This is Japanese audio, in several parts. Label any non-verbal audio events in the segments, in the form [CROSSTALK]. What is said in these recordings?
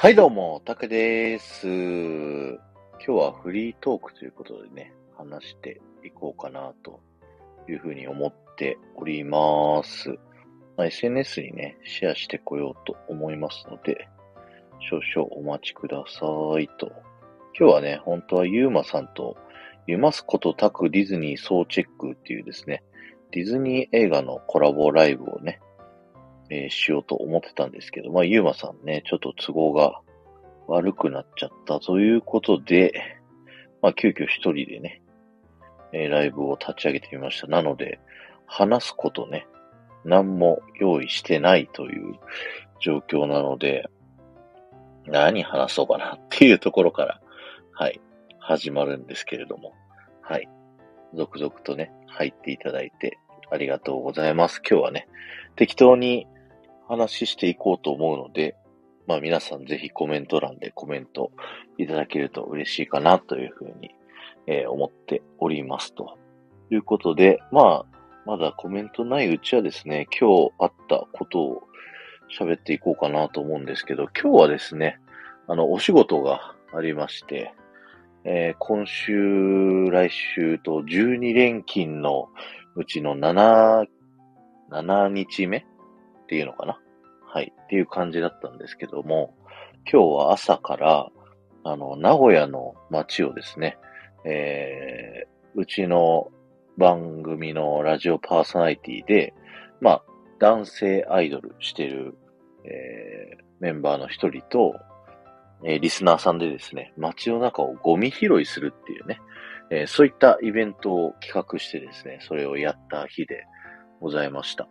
はい、どうも、たけです。今日はフリートークということでね、話していこうかなというふうに思っております。まあ、SNS にね、シェアしてこようと思いますので、少々お待ちくださいと。今日はね、本当はユーマさんと、ユマスことタクディズニー総チェックっていうですね、ディズニー映画のコラボライブをね、えーしようと思ってたんですけど、まあ、ゆうまさんね、ちょっと都合が悪くなっちゃったということで、まあ、急遽一人でね、えーライブを立ち上げてみました。なので、話すことね、何も用意してないという状況なので、何話そうかなっていうところから、はい、始まるんですけれども、はい、続々とね、入っていただいてありがとうございます。今日はね、適当に話していこうと思うので、まあ皆さんぜひコメント欄でコメントいただけると嬉しいかなというふうに、えー思っておりますと。いうことで、まあ、まだコメントないうちはですね、今日あったことを喋っていこうかなと思うんですけど、今日はですね、あの、お仕事がありまして、えー今週、来週と12連勤のうちの7、7日目っていうのかなはい。っていう感じだったんですけども、今日は朝から、あの、名古屋の街をですね、えー、うちの番組のラジオパーソナリティで、まあ、男性アイドルしてる、えー、メンバーの一人と、えーリスナーさんでですね、街の中をゴミ拾いするっていうね、えーそういったイベントを企画してですね、それをやった日でございました。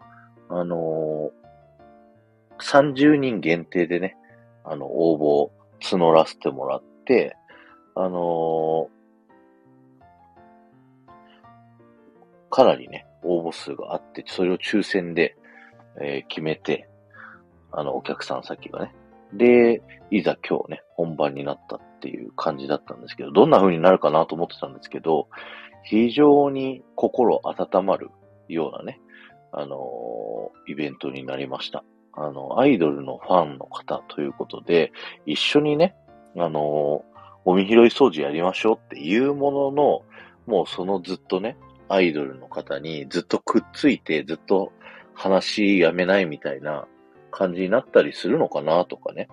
あの30人限定でね、あの、応募募らせてもらって、あのーかなりね、応募数があって、それを抽選で、えー決めて、あの、お客さん先がね。で、いざ今日ね、本番になったっていう感じだったんですけど、どんな風になるかなと思ってたんですけど、非常に心温まるようなね、あのーイベントになりました。あの、アイドルのファンの方ということで、一緒にね、あのゴミ拾い掃除やりましょうっていうものの、もうそのずっとね、アイドルの方にずっとくっついて、ずっと話やめないみたいな感じになったりするのかなとかね、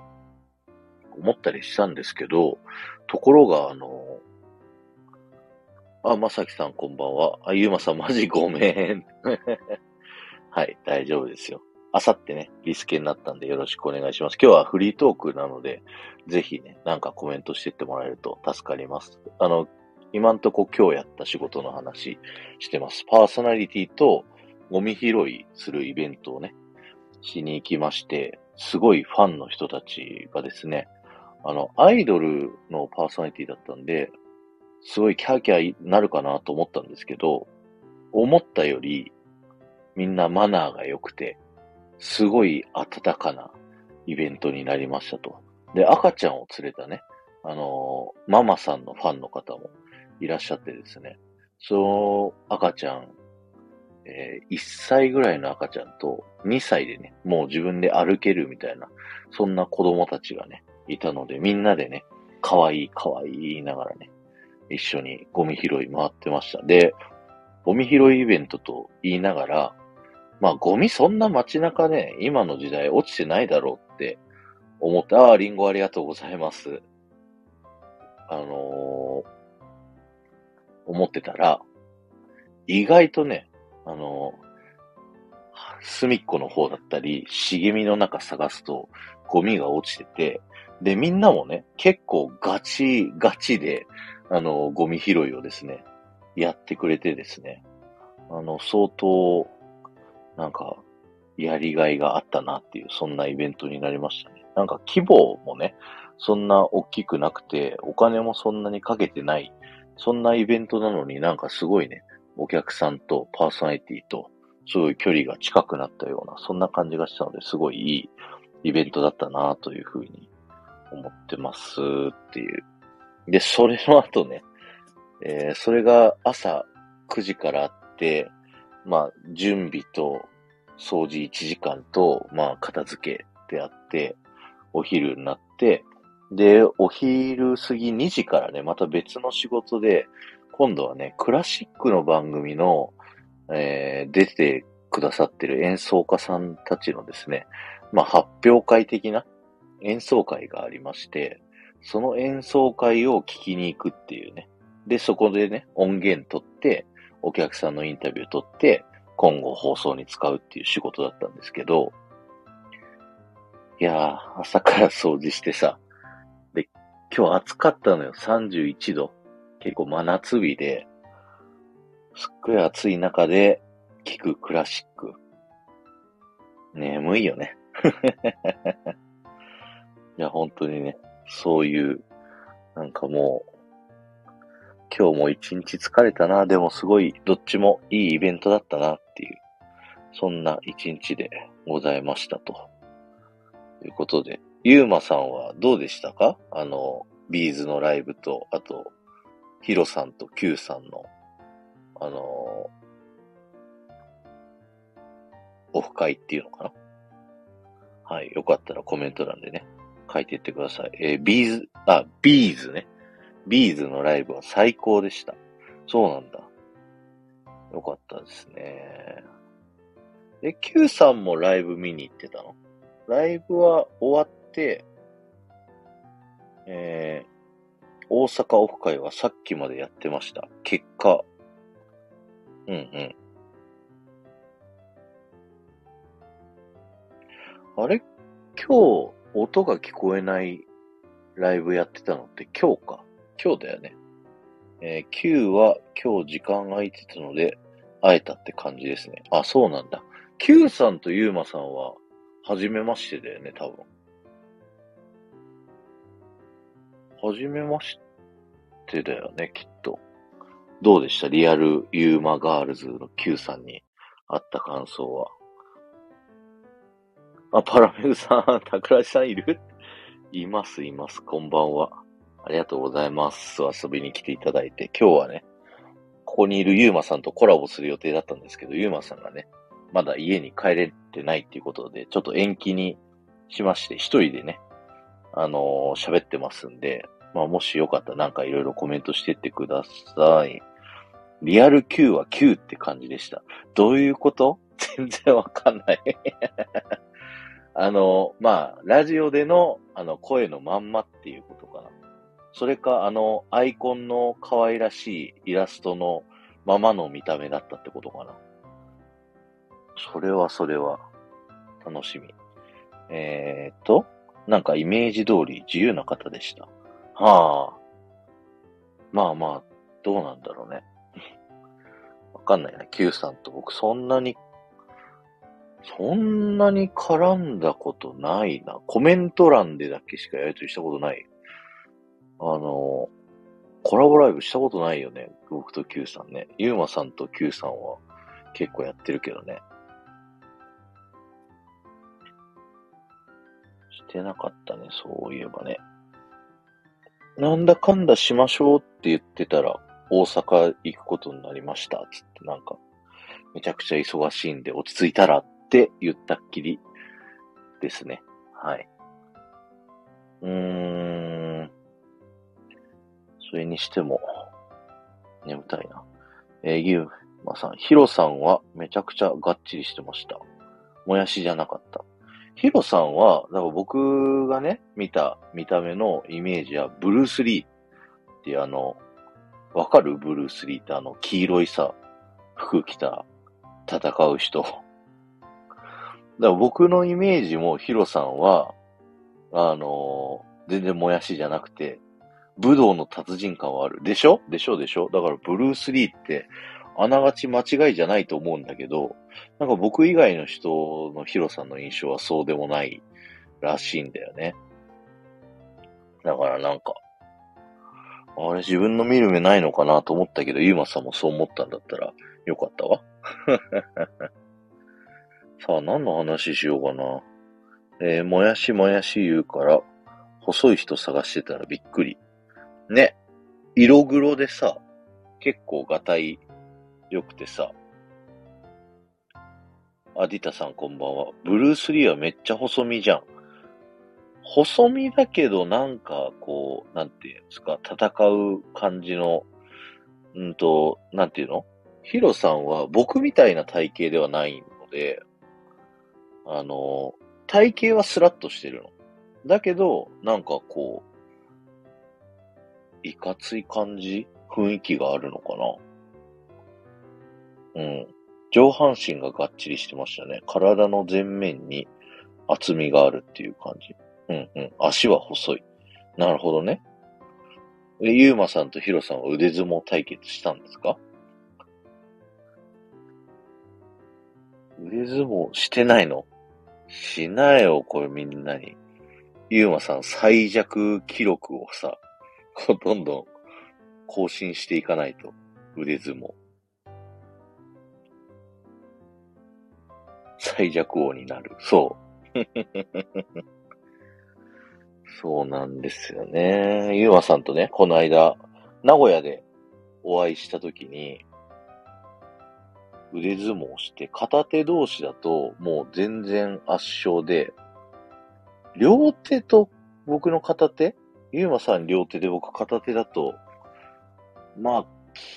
思ったりしたんですけど、ところが、あの、あ、まさきさんこんばんは。あ、ゆうまさんマジごめん。[LAUGHS] はい、大丈夫ですよ。あさってね、リスケになったんでよろしくお願いします。今日はフリートークなので、ぜひね、なんかコメントしてってもらえると助かります。あの、今んとこ今日やった仕事の話してます。パーソナリティとゴミ拾いするイベントをね、しに行きまして、すごいファンの人たちがですね、あの、アイドルのパーソナリティだったんで、すごいキャーキャーなるかなと思ったんですけど、思ったよりみんなマナーが良くて、すごい温かなイベントになりましたと。で、赤ちゃんを連れたね、あのーママさんのファンの方もいらっしゃってですね、その赤ちゃん、えー1歳ぐらいの赤ちゃんと2歳でね、もう自分で歩けるみたいな、そんな子供たちがね、いたので、みんなでね、可愛い可愛い言いながらね、一緒にゴミ拾い回ってました。で、ゴミ拾いイベントと言いながら、まあゴミそんな街中ね、今の時代落ちてないだろうって思って、ああ、リンゴありがとうございます。あのー思ってたら、意外とね、あのー隅っこの方だったり、茂みの中探すとゴミが落ちてて、で、みんなもね、結構ガチ、ガチで、あの、ゴミ拾いをですね、やってくれてですね、あの、相当、なんか、やりがいがあったなっていう、そんなイベントになりましたね。なんか規模もね、そんな大きくなくて、お金もそんなにかけてない、そんなイベントなのになんかすごいね、お客さんとパーソナリティと、すごい距離が近くなったような、そんな感じがしたので、すごいいいイベントだったなというふうに思ってますっていう。で、それの後ね、えーそれが朝9時からあって、まあ、準備と掃除1時間と、まあ、片付けてあって、お昼になって、で、お昼過ぎ2時からね、また別の仕事で、今度はね、クラシックの番組の、えー、出てくださってる演奏家さんたちのですね、まあ、発表会的な演奏会がありまして、その演奏会を聞きに行くっていうね。で、そこでね、音源取って、お客さんのインタビューを取って、今後放送に使うっていう仕事だったんですけど、いやー、朝から掃除してさ、で、今日暑かったのよ、31度。結構真夏日で、すっごい暑い中で聴くクラシック。眠いよね。[LAUGHS] いや、本当にね、そういう、なんかもう、今日も一日疲れたな、でもすごい、どっちもいいイベントだったなっていう、そんな一日でございましたと。ということで、ゆうまさんはどうでしたか？あの、 B'z のライブと、あと、ヒロさんとキューさんの、あのオフ会っていうのかな？はい。よかったらコメント欄でね、書いていってください。えー、 B'z、あ、 B'z ね。 B'z のライブは最高でした。そうなんだ。よかったですね。え、Q さんもライブ見に行ってたの？ライブは終わって、えー、大阪オフ会はさっきまでやってました。結果、うんうん。あれ？今日、音が聞こえないライブやってたのって今日か？今日だよね。えー、Q は今日時間空いてたので、会えたって感じですね。あ、そうなんだ。Q さんとゆうまさんは、はじめましてだよね、多分。はじめましてだよね、きっと。どうでした？リアルユーマガールズの Q さんに会った感想は。あ、パラメグさん、[LAUGHS] 桜井さんいる？います、います。こんばんは。ありがとうございます。遊びに来ていただいて。今日はね、ここにいるゆうまさんとコラボする予定だったんですけど、ゆうまさんがね、まだ家に帰れてないっていうことで、ちょっと延期にしまして、一人でね、あのー、喋ってますんで、まあ、もしよかったらなんかいろいろコメントしてってください。リアル Q は Q って感じでした。どういうこと？全然わかんない [LAUGHS] あの、まあ、ラジオでの、あの、声のまんまっていうことかな。それか、あの、アイコンの可愛らしいイラストのままの見た目だったってことかな。それはそれは、楽しみ。えー、っと、なんかイメージ通り自由な方でした。はあ。まあまあ、どうなんだろうね。[LAUGHS] わかんないな。Q さんと僕そんなに、そんなに絡んだことないな。コメント欄でだけしかやりとりしたことない。あの、コラボライブしたことないよね。僕と Q さんね。ゆうまさんと Q さんは結構やってるけどね。してなかったね、そういえばね。なんだかんだしましょうって言ってたら、大阪行くことになりました、つってなんか、めちゃくちゃ忙しいんで落ち着いたらって言ったっきりですね。はい。うーん。それにしても、眠たいな。えー、ゆうまさん、ヒロさんはめちゃくちゃがっちりしてました。もやしじゃなかった。ヒロさんは、だから僕がね、見た見た目のイメージは、ブルース・リーってあの、わかる？ブルース・リーってあの、黄色いさ、服着た、戦う人。だから僕のイメージもヒロさんは、あの全然もやしじゃなくて、武道の達人感はある。でしょ？でしょ？でしょ？だからブルース・リーって、あながち間違いじゃないと思うんだけど、なんか僕以外の人のヒロさんの印象はそうでもないらしいんだよね。だからなんか、あれ自分の見る目ないのかなと思ったけど、ユーマさんもそう思ったんだったらよかったわ。[LAUGHS] さあ、何の話しようかな。えー、もやしもやし言うから、細い人探してたらびっくり。ね。色黒でさ、結構ガタイ良くてさ。アディタさんこんばんは。ブルース・リーはめっちゃ細身じゃん。細身だけどなんかこう、なんていうんですか、戦う感じの、うんと、なんていうの？ヒロさんは僕みたいな体型ではないので、あの、体型はスラッとしてるの。だけど、なんかこう、いかつい感じ？雰囲気があるのかな？うん。上半身ががっちりしてましたね。体の前面に厚みがあるっていう感じ。うんうん。足は細い。なるほどね。え、ゆうまさんとヒロさんは腕相撲対決したんですか？腕相撲してないの？しないよ、これみんなに。ゆうまさん最弱記録をさ、どんどん更新していかないと。腕相撲。最弱王になる。そう。[LAUGHS] そうなんですよね。ゆうまさんとね、この間、名古屋でお会いしたときに、腕相撲して、片手同士だともう全然圧勝で、両手と僕の片手ゆうまさん両手で僕片手だと、まあ、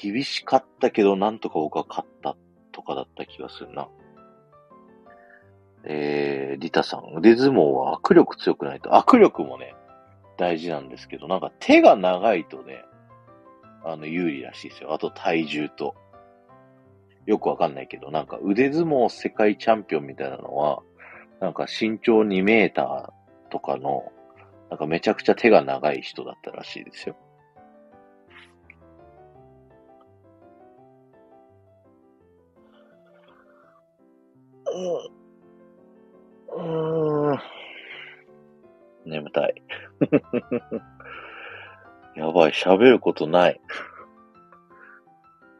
厳しかったけど、なんとか僕は勝ったとかだった気がするな。えー、リタさん、腕相撲は握力強くないと。握力もね、大事なんですけど、なんか手が長いとね、あの、有利らしいですよ。あと体重と。よくわかんないけど、なんか腕相撲世界チャンピオンみたいなのは、なんか身長2メーターとかの、なんかめちゃくちゃ手が長い人だったらしいですよ。うん。うん。眠たい。[LAUGHS] やばい、喋ることない。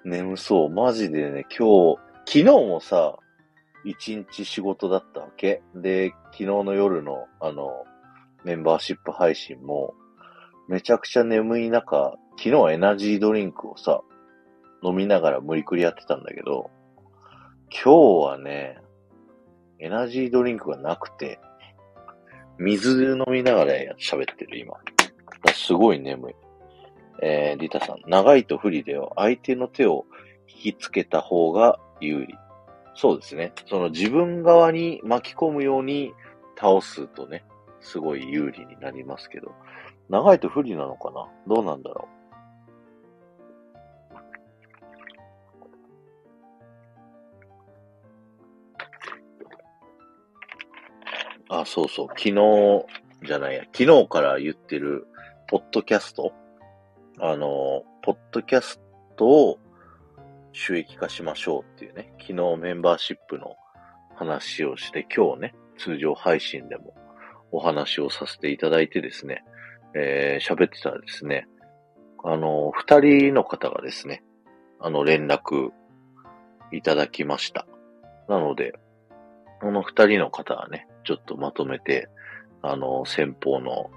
眠そう。マジでね、今日、昨日もさ、一日仕事だったわけ。で、昨日の夜の、あの、メンバーシップ配信も、めちゃくちゃ眠い中、昨日はエナジードリンクをさ、飲みながら無理くりやってたんだけど、今日はね、エナジードリンクがなくて、水で飲みながら喋ってる、今。すごい眠い。えー、リタさん、長いと不利では相手の手を引きつけた方が有利。そうですね。その自分側に巻き込むように倒すとね、すごい有利になりますけど。長いと不利なのかな？どうなんだろう？あ、そうそう。昨日じゃないや。昨日から言ってる、ポッドキャスト？あの、ポッドキャストを収益化しましょうっていうね、昨日メンバーシップの話をして、今日ね、通常配信でもお話をさせていただいてですね、えー、喋ってたらですね、あの、二人の方がですね、あの、連絡いただきました。なので、この二人の方はね、ちょっとまとめて、あの、先方の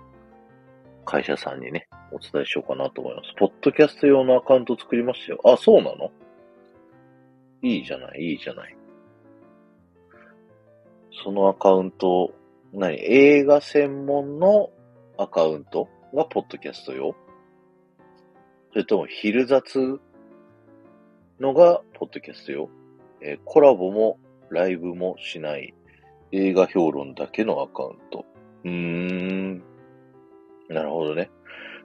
会社さんにね、お伝えしようかなと思います。ポッドキャスト用のアカウント作りましたよ。あ、そうなの？いいじゃない、いいじゃない。そのアカウント、何？映画専門のアカウントがポッドキャスト用それとも、昼雑のがポッドキャスト用えー、コラボもライブもしない映画評論だけのアカウント。うーん。なるほどね。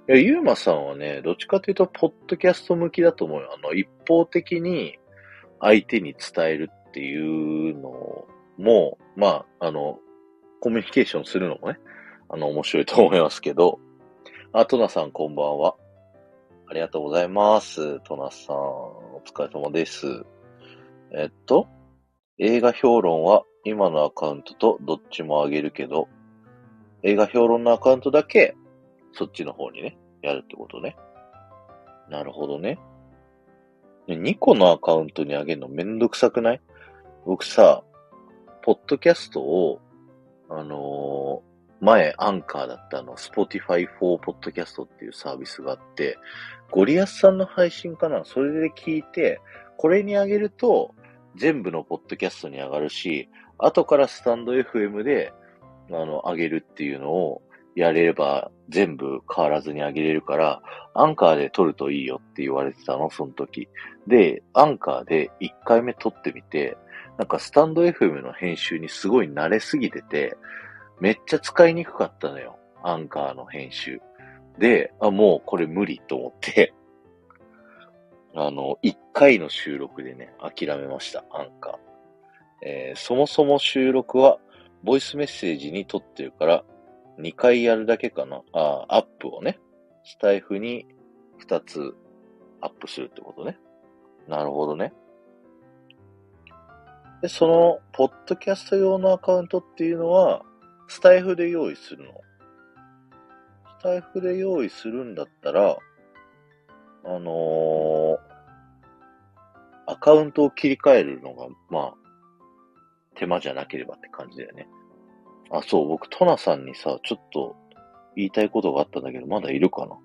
いや、ゆうまさんはね、どっちかというと、ポッドキャスト向きだと思うよ。あの、一方的に相手に伝えるっていうのも、まあ、あの、コミュニケーションするのもね、あの、面白いと思いますけど、あ、トナさんこんばんは。ありがとうございます。トナさん、お疲れ様です。えっと、映画評論は今のアカウントとどっちも上げるけど、映画評論のアカウントだけそっちの方にね、やるってことね。なるほどね。2個のアカウントに上げるのめんどくさくない？僕さ、ポッドキャストを、あのー、前アンカーだったあの、Spotify for Podcast っていうサービスがあって、ゴリアスさんの配信かなそれで聞いて、これに上げると、全部のポッドキャストに上がるし、後からスタンド FM で、あの、上げるっていうのをやれれば全部変わらずに上げれるから、アンカーで撮るといいよって言われてたの、その時。で、アンカーで1回目撮ってみて、なんかスタンド FM の編集にすごい慣れすぎてて、めっちゃ使いにくかったのよ。アンカーの編集。で、あ、もうこれ無理と思って、[LAUGHS] あの、1回の収録でね、諦めました、アンカー。えーそもそも収録は、ボイスメッセージに撮ってるから、2回やるだけかな。あアップをね、スタイフに2つアップするってことね。なるほどね。で、その、ポッドキャスト用のアカウントっていうのは、スタイフで用意するの。スタイフで用意するんだったら、あのーアカウントを切り替えるのが、まあ、手間じゃなければって感じだよね。あ、そう、僕、トナさんにさ、ちょっと言いたいことがあったんだけど、まだいるかな？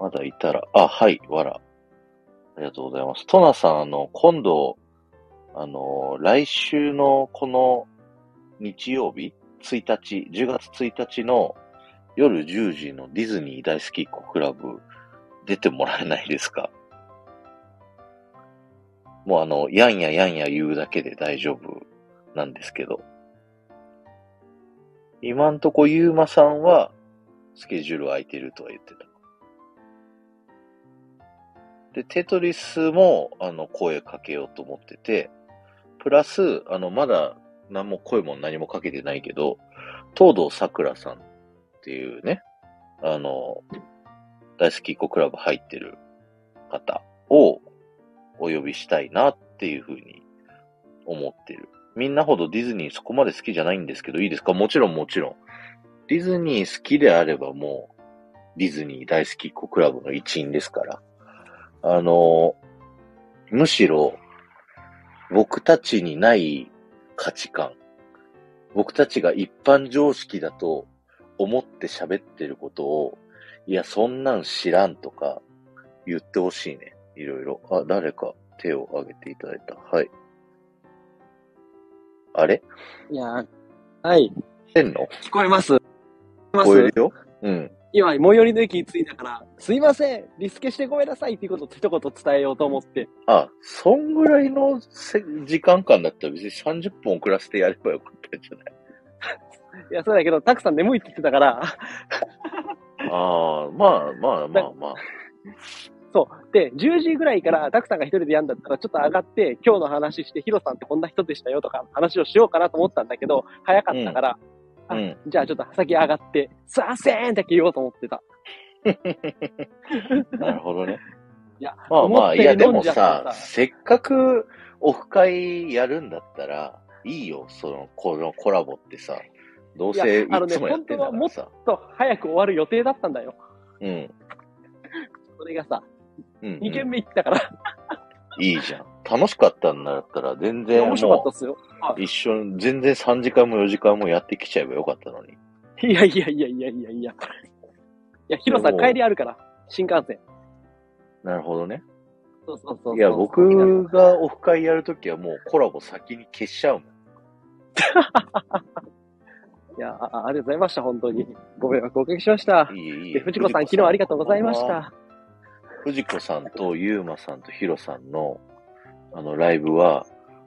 まだいたら、あ、はい、わら。ありがとうございます。トナさん、あの、今度、あの、来週のこの日曜日、1日、10月1日の夜10時のディズニー大好きっ子クラブ、出てもらえないですか？もうあの、やんややんや言うだけで大丈夫なんですけど。今んとこゆうまさんは、スケジュール空いてるとは言ってた。で、テトリスも、あの、声かけようと思ってて、プラス、あの、まだ、何も声も何もかけてないけど、東堂桜さんっていうね、あの、大好きっ子クラブ入ってる方をお呼びしたいなっていうふうに思ってる。みんなほどディズニーそこまで好きじゃないんですけど、いいですか？もちろんもちろん。ディズニー好きであればもう、ディズニー大好きっ子クラブの一員ですから。あの、むしろ、僕たちにない価値観、僕たちが一般常識だと思って喋ってることを、いや、そんなん知らんとか言ってほしいね。いろいろ。あ、誰か手を挙げていただいた。はい。あれ？いやーはい。聞こえます。聞こえます聞こえるようん。今、最寄りの駅に着いたから、すいませんリスケしてごめんなさいっていうことを一言伝えようと思って。あ、そんぐらいのせ時間間だったら別に30分遅らせてやればよかったんじゃない？[LAUGHS] いや、そうだけど、たくさん眠いって言ってたから、ああ、まあまあまあまあ。そう。で、10時ぐらいから、たくさんが一人でやんだったら、ちょっと上がって、今日の話して、ヒロさんってこんな人でしたよとか、話をしようかなと思ったんだけど、早かったから、あうん。じゃあちょっと先上がって、すいませんだけ言おうと思ってた。[LAUGHS] なるほどね。いや、まあまあ、いやでもさ、せっかくオフ会やるんだったら、いいよ、その、このコラボってさ。どうせいいやあのねつもやってんだからさ。と、早く終わる予定だったんだよ。うん。それがさ、うん、うん。2軒目行ったから、いいじゃん。楽しかったんだったら、全然面白かったもっすよ。う、一緒に、全然3時間も4時間もやってきちゃえばよかったのに。いやいやいやいやいやいや。いや、ヒロさん帰りあるから、新幹線。なるほどね。そうそうそう。いや、僕がオフ会やるときはもうコラボ先に消しちゃうもん。[LAUGHS] いやあ、あありがとうございました、本当に。ご迷惑おかけしました。いいえいいで、え。藤子さん、昨日ありがとうございまし。た。藤子さんとゆうまさんとひろさんの、あの、ライブは、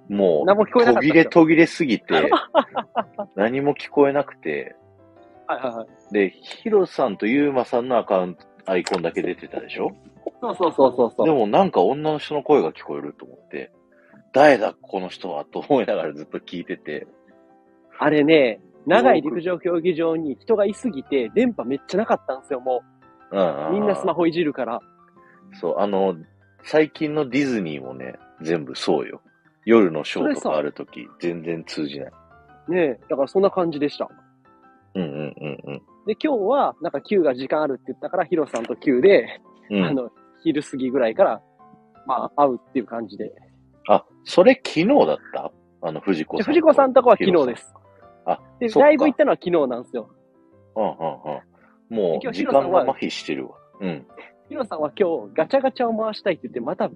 もう、途切れ途切れすぎて、[LAUGHS] 何も聞こえなくて、はいはいはい。で、ひろさんとゆうまさんのアカウント、アイコンだけ出てたでしょ？そうそうそうそうそう。でもなんか女の人の声が聞こえると思って、誰だこの人はと思いながらずっと聞いてて、あれね、長い陸上競技場に人がいすぎて、電波めっちゃなかったんですよ、もうんう。みんなスマホいじるから。そう、あの、最近のディズニーもね、全部そうよ。夜のショーとかあるとき、全然通じない。ねえ、だからそんな感じでした。うんうんうんうん。で、今日は、なんか Q が時間あるって言ったから、ヒロさんと Q で、うん、あの、昼過ぎぐらいから、まあ、会うっていう感じで。あ、それ昨日だった？あの、藤子さん。で藤子さんとこは昨日です。あ、で、ライブ行ったのは昨日なんですよ。うんうんうん。もう、時間が麻痺してるわ。うん。ヒロさんは今日ガチャガチャを回したいって言って、また、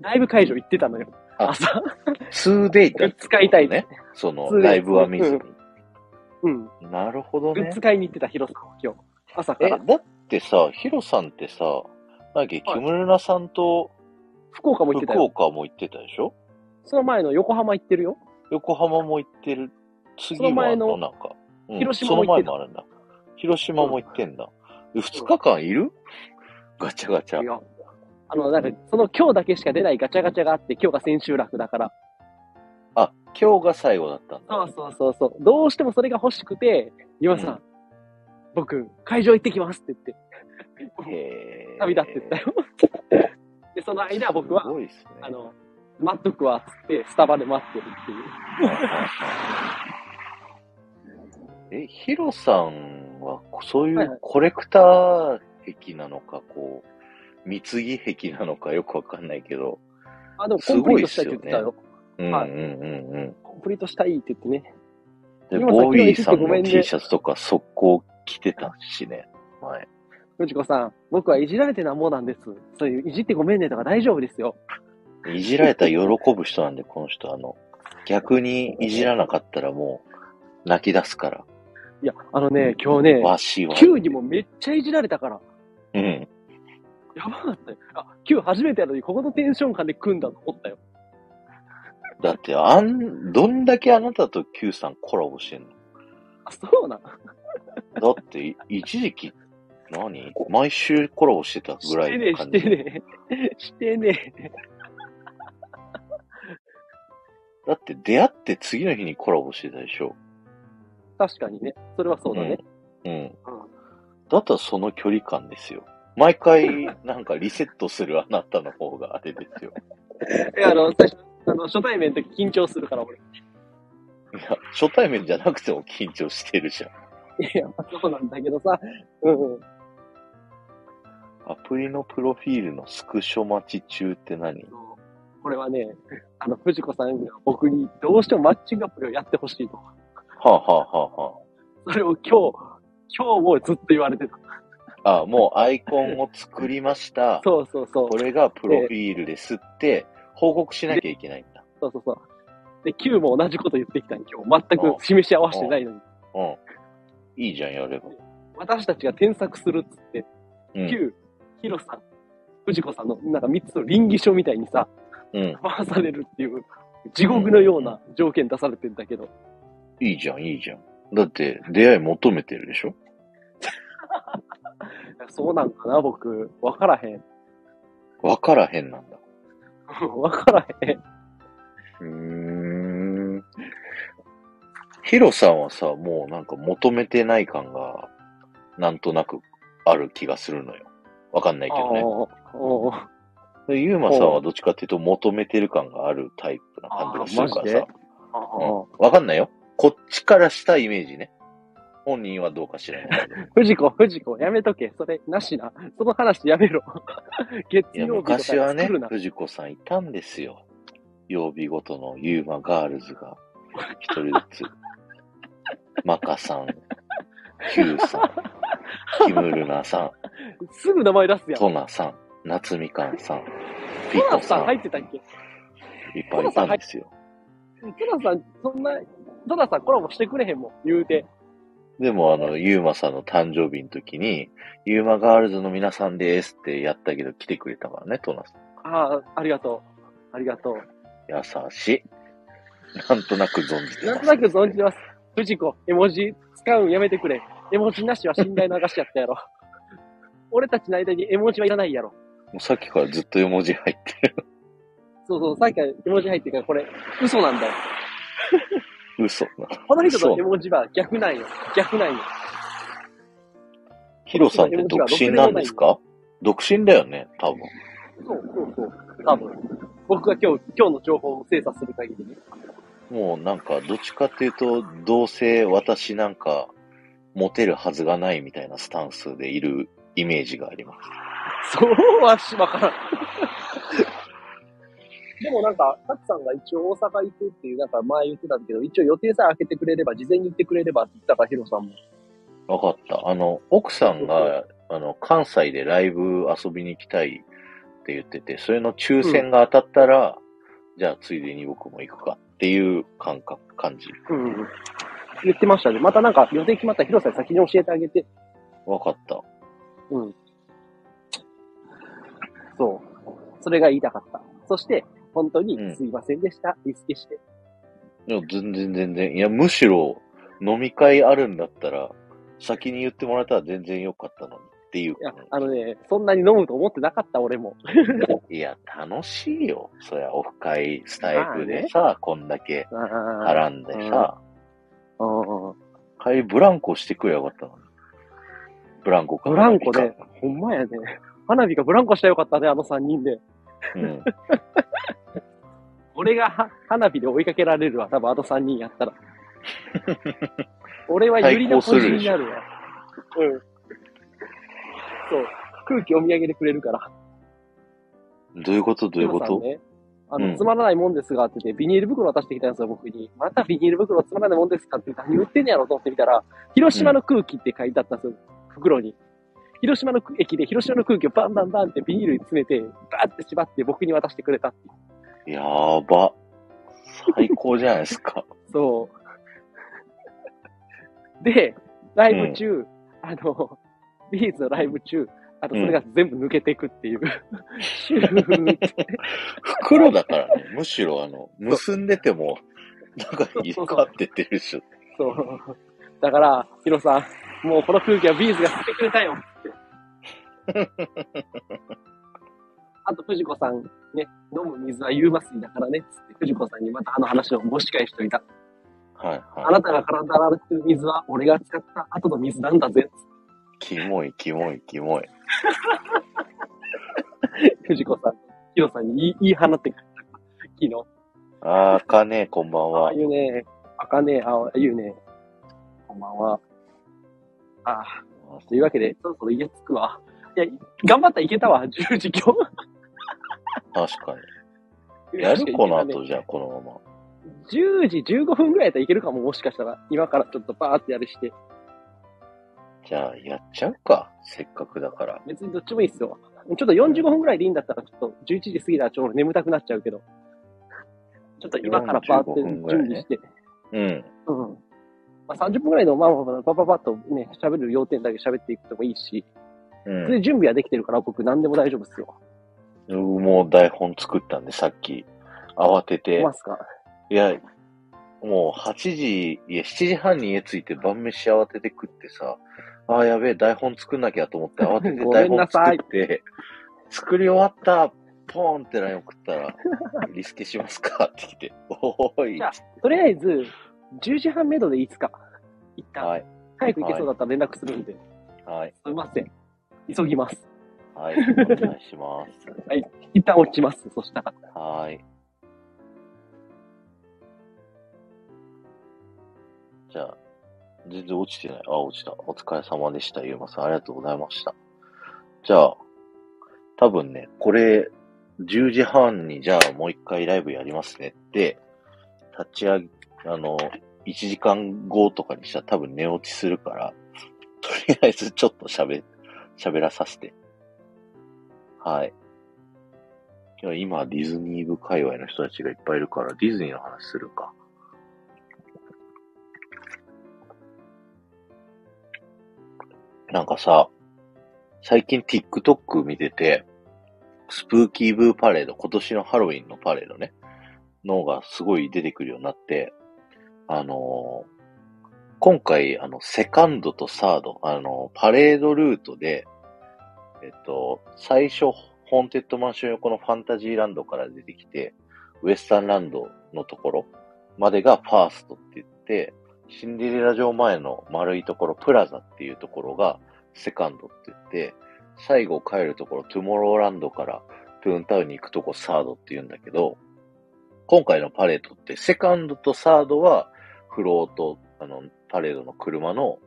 ライブ会場行ってたのよ。あ朝。2デイだってこと使いたいね。その、2days ライブは見ずに。うん。なるほどねグッズ。買いに行ってたヒロさんは今日。朝かえ、ら。だってさ、ヒロさんってさ、なんだっけ、はい木村さんと福岡も行ってた福よ。岡も行ってたでしょ？その前の横浜行ってるよ。横浜も行ってる。次その？もあ前のなんか。うん広島も行ってたその前もあるんだ。広島も行ってんだ。で二日間いる？ガチャガチャ。あの、なんか、その今日だけしか出ないガチャガチャがあって、今日が千秋楽だから。あ、今日が最後だったんだ。そうそうそうそう。どうしてもそれが欲しくて、岩さん、うん僕、会場行ってきますって言って、へー旅立ってったよ。で、その間僕はね。あの、待っとくわ、つって、スタバで待ってるっていう。[LAUGHS] え、ヒロさんは、そういうコレクター癖なのか、こう、貢ぎ癖なのかよくわかんないけど、あ、でもコンプリートしたいって言ってたよ。はいうんうんうんうん。コンプリートしたいって言ってね。で、ボーイーさんの T シャツとか速攻着てたしね、前。藤子さん、僕はいじられてなんぼなんです。そういう、いじってごめんねとか大丈夫ですよ。いじられたら喜ぶ人なんで、この人、あの、[LAUGHS] 逆にいじらなかったらもう、泣き出すから。いや、あのね、今日ね、わしは。にもめっちゃいじられたから。うん。やばかったよ。あ、Q 初めてやのに、ここのテンション感で組んだと思ったよ。だって、あん、どんだけあなたと Q さんコラボしてんの？あ、そうなん。[LAUGHS] だって、い一時期、何？毎週コラボしてたぐらいのしてね感じ。してねしてねだって出会って次の日にコラボしてたでしょ。確かにね。それはそうだね。うん。うん。うんだったらその距離感ですよ。毎回、なんかリセットするあなたの方があれですよ。いや、あの、最初、あの、初対面の時緊張するから、俺。いや、初対面じゃなくても緊張してるじゃん。いや、まあそうなんだけどさ。うんうん。アプリのプロフィールのスクショ待ち中って何？これはね、あの、藤子さんが僕にどうしてもマッチングアプリをやってほしいと。はあ、はあはあはそれを今日、今日もずっと言われてた。あ、あ、もうアイコンを作りました。そうそうそうこ。れがプロフィールですって報告しなきゃいけないんだ。そうそうそう。で、Q も同じこと言ってきたん今日。全く示し合わせてないのに。うん。いいじゃん、やれば。私たちが添削するっつって、うん。Q、ヒロさん、藤子さんのなんか3つの倫理書みたいにさ、うん。回されるっていう、地獄のような条件出されてんだけど。いいじゃん、いいじゃん。だって、出会い求めてるでしょ？[LAUGHS] そうなんかな、僕。わからへん。わからへんなんだ。[LAUGHS] わからへん。うーん。ヒロさんはさ、もうなんか求めてない感が、なんとなくある気がするのよ。わかんないけどね。ああでユーマさんはどっちかっていうと求めてる感があるタイプな感じがするからさ。ああうん。わかんないよ。こっちからしたイメージね。本人はどうか知ら。[LAUGHS] 藤子、藤子、やめとけ。それ、なしな。その話やめろ。[LAUGHS] 月いや、曜日とか昔はね。藤子さんいたんですよ。曜日ごとのユーマガールズが、一人ずつ。[LAUGHS] マカさん、キューさん、キムルナさすぐ名前出すん、やん。トナさん、夏みかんさん、ピトラさんコさん、いっ入ってたっけ？ぱいいたんですよ。トラさん、そんな、トラさんコラボしてくれへんもん、言うて。でも、あの、ユーマさんの誕生日の時に、ユーマガールズの皆さんですってやったけど来てくれたからね、トナさん。ああ、ありがとう。ありがとう。優しい。なんとなく存じてます。なんとなく存じてます。藤子、絵文字使うんやめてくれ。絵文字なしは信頼の証やったやろ。[LAUGHS] 俺たちの間に絵文字はいらないやろ。もうさっきからずっと絵文字入ってる。そうそう、さっきから絵文字入ってるから、これ、嘘なんだよ。嘘な。この人そうの絵文字は逆なんよ。逆なんよ。ヒロさんって独身なんですか？独身だよね、多分。そうそうそう。多分。僕が今日、今日の情報を精査する限りね。もうなんか、どっちかっていうと、どうせ私なんか、モテるはずがないみたいなスタンスでいるイメージがあります。そうはしわからん。でもなんか、タツさんが一応大阪行くっていう、なんか前言ってたんだけど、一応予定さえ開けてくれれば、事前に言ってくれればって言ったから、ヒロさんも。わかった。あの、奥さんが、あの、関西でライブ遊びに行きたいって言ってて、それの抽選が当たったら、じゃあついでに僕も行くかっていう感覚、感じ。うんうん。言ってましたね。またなんか予定決まったら広瀬先に教えてあげて。わかった。うん。そう。それが言いたかった。そして、本当にうんすいませんでした。リスケして。いや、全然全然。いや、むしろ、飲み会あるんだったら、先に言ってもらえたら全然良かったのにっていうい。や、あのね、そんなに飲むと思ってなかった、俺も。[LAUGHS] いや、楽しいよ。そりゃ、オフ会スタイフでさ、こんだけあ絡んでさ、うんうん帰りブランコしてくればよかったのに。ブランコかブランコ花火ね、ほんまやね。花火がブランコしたらよかったね、あの3人で。か。うん。[LAUGHS] 俺がは花火で追いかけられるわ、多分あと3人やったら。[LAUGHS] 俺は有利なポジションになるわ。うん。そう。空気お土産でくれるから。どういうこと？どういうこと、あの、うんつまらないもんですがって言って、ビニール袋渡してきたんですよ、僕に。またビニール袋つまらないもんですかって何言ってんねやろと思ってみたら、広島の空気って書いてあったんですよ、袋に。広島の駅で広島の空気をバンバンバンってビニールに詰めて、バーって縛って僕に渡してくれたっていう。やーば。最高じゃないですか。[LAUGHS] そう。で、ライブ中、あの、ビーズのライブ中、あとそれが全部抜けていくっていう。シューって。袋だからね。むしろ、あの、結んでても、なんかって言ってるでしょ。そう。だから、ヒロさん、もうこの空気はビーズが吸ってくれたよって。[LAUGHS] あと、藤子さん、ね、飲む水はユーマ水だからね、つって、藤子さんにまたあの話をもし返しといた。はいあは。ないたが体洗ってる水は俺が使った後の水なんだぜ、キモい、キモい、キモい。[LAUGHS] 藤子さん、ヒロさんに言い放ってくれた。昨日。あーかねこんばんあはあ。いうね、あかねああいうね、こんばんは。ああ、というわけで、そろそろ家着くわ。いや、頑張ったらいけたわ、10時今日。確かに。やるこの後、じゃあ、このまま。10時15分ぐらいやったらいけるかも、もしかしたら。今からちょっとバーってやるして。じゃあ、やっちゃうか。せっかくだから。別にどっちもいいっすよ。ちょっと45分ぐらいでいいんだったら、ちょっと11時過ぎたらちょっと眠たくなっちゃうけど。ちょっと今からバーって45分ぐらいね準備して。うん。うん。まあ、30分ぐらいの、まあまあまあ、パパパッとね、喋る要点だけ喋っていくともいいし、うんそれで準備はできてるから僕何でも大丈夫っすよ。うん。もう台本作ったんで、さっき、慌てて。ますか？いや、もう8時、いや、7時半に家着いて晩飯慌てて食ってさ、ああ、やべえ、台本作んなきゃと思って慌てて [LAUGHS] 台本んなさい作って、作り終わった、ポーンって LINE 送ったら、[LAUGHS] リスケしますかって来て、おーいじゃ。とりあえず、10時半目処でいいっすか一旦、はい、早く行けそうだったら連絡するんで。はい、すいません。急ぎます。はい、お願いします。一旦落ちます。そしたら。はい。じゃあ、全然落ちてない。あ、落ちた。お疲れ様でした、ゆうまさん。ありがとうございました。じゃあ、多分ね、これ、10時半にじゃあもう一回ライブやりますねって、立ち上げ、あの、1時間後とかにしたら多分寝落ちするから、とりあえずちょっと喋、喋らさせて。はい。いや、今、ディズニー部界隈の人たちがいっぱいいるから、ディズニーの話するか。なんかさ、最近 TikTok 見てて、スプーキーブーパレード、今年のハロウィンのパレードね、のがすごい出てくるようになって、あのー今回、あの、セカンドとサード、あのパレードルートで、えっと、最初、ホーンテッドマンション横のファンタジーランドから出てきて、ウエスタンランドのところまでがファーストって言って、シンデレラ城前の丸いところ、プラザっていうところがセカンドって言って、最後帰るところ、トゥモローランドからトゥーンタウンに行くとこサードって言うんだけど、今回のパレードって、セカンドとサードはフロート、あの、パレードの車の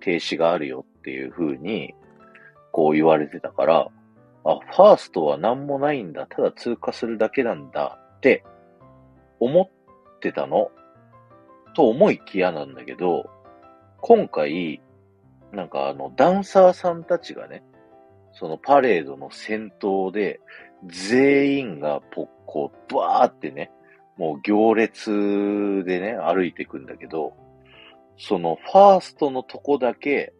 停止があるよっていう風に、こう言われてたから、あ、ファーストは何もないんだ。ただ通過するだけなんだって思ってたのと思いきやなんだけど、今回、なんかあの、ダンサーさんたちがね、そのパレードの先頭で、全員がぽっこう、バーってね、もう行列でね、歩いていくんだけど、そのファーストのとこだけ、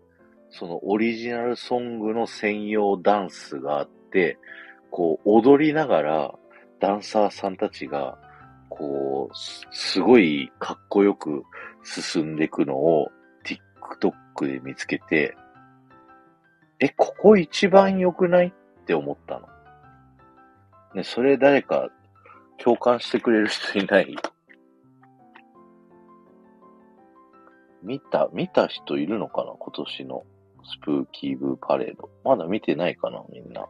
そのオリジナルソングの専用ダンスがあって、こう踊りながらダンサーさんたちが、こう、すごいかっこよく進んでいくのを TikTok で見つけて、え、ここ一番良くないって思ったの。ね、それ誰か共感してくれる人いない？見た、見た人いるのかな？今年の。スプーキーブーパレード。まだ見てないかなみんな。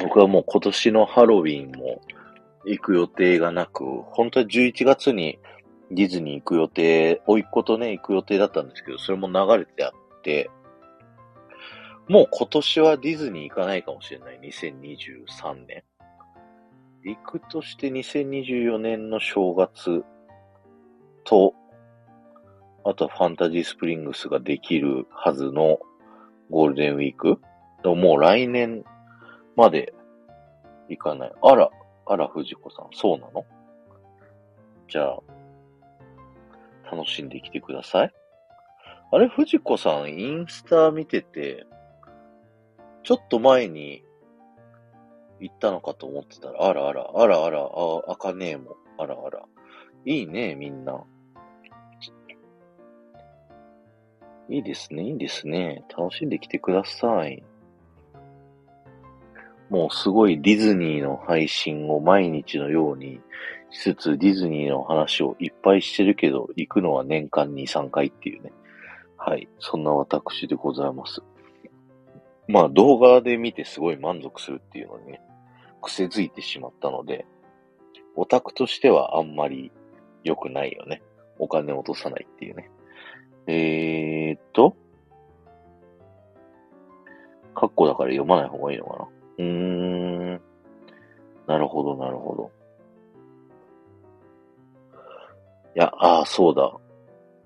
僕はもう今年のハロウィンも行く予定がなく、本当は11月にディズニー行く予定、おいっ子とね、行く予定だったんですけど、それも流れてあって、もう今年はディズニー行かないかもしれない、2023年。行くとして2024年の正月と、あとはファンタジースプリングスができるはずのゴールデンウィーク？でももう来年まで行かない。あら、あら、藤子さん、そうなの？じゃあ、楽しんできてください。あれ、藤子さん、インスタ見てて、ちょっと前に行ったのかと思ってたら、あらあら、あらあら、あ、あかねえも。あらあら。いいね、みんな。いいですね、いいですね。楽しんできてください。もうすごいディズニーの配信を毎日のようにしつつ、ディズニーの話をいっぱいしてるけど、行くのは年間2、3回っていうね。はい。そんな私でございます。まあ動画で見てすごい満足するっていうのにね、癖づいてしまったので、オタクとしてはあんまり良くないよね。お金落とさないっていうね。えーっと、カッコだから読まない方がいいのかな？うーん。なるほど、なるほど。いや、ああ、そうだ。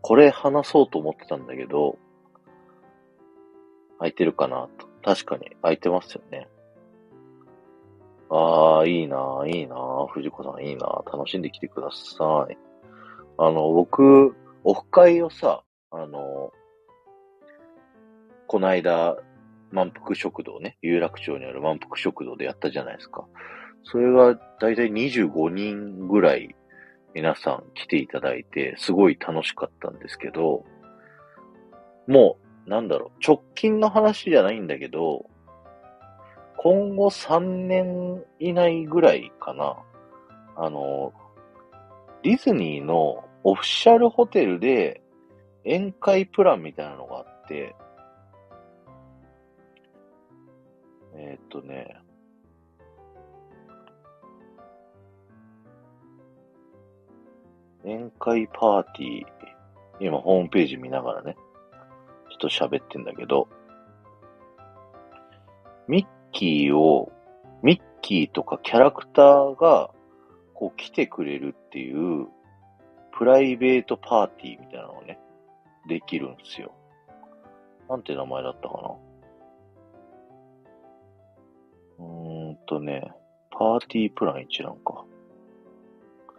これ話そうと思ってたんだけど、空いてるかなと。確かに空いてますよね。ああ、いいな、いいな、藤子さんいいな、楽しんできてください。あの、僕、オフ会をさ、あの、こないだ、満腹食堂ね、有楽町にある満腹食堂でやったじゃないですか。それがだいたい25人ぐらい皆さん来ていただいて、すごい楽しかったんですけど、もう、なんだろう、直近の話じゃないんだけど、今後3年以内ぐらいかな、あの、ディズニーのオフィシャルホテルで宴会プランみたいなのがあって、えー、っとね、宴会パーティー、今ホームページ見ながらね、ちょっと喋ってんだけど、ミッキーを、ミッキーとかキャラクターが、こう来てくれるっていう、プライベートパーティーみたいなのをね、できるんですよ。なんて名前だったかなうーんとね、パーティープラン一覧か。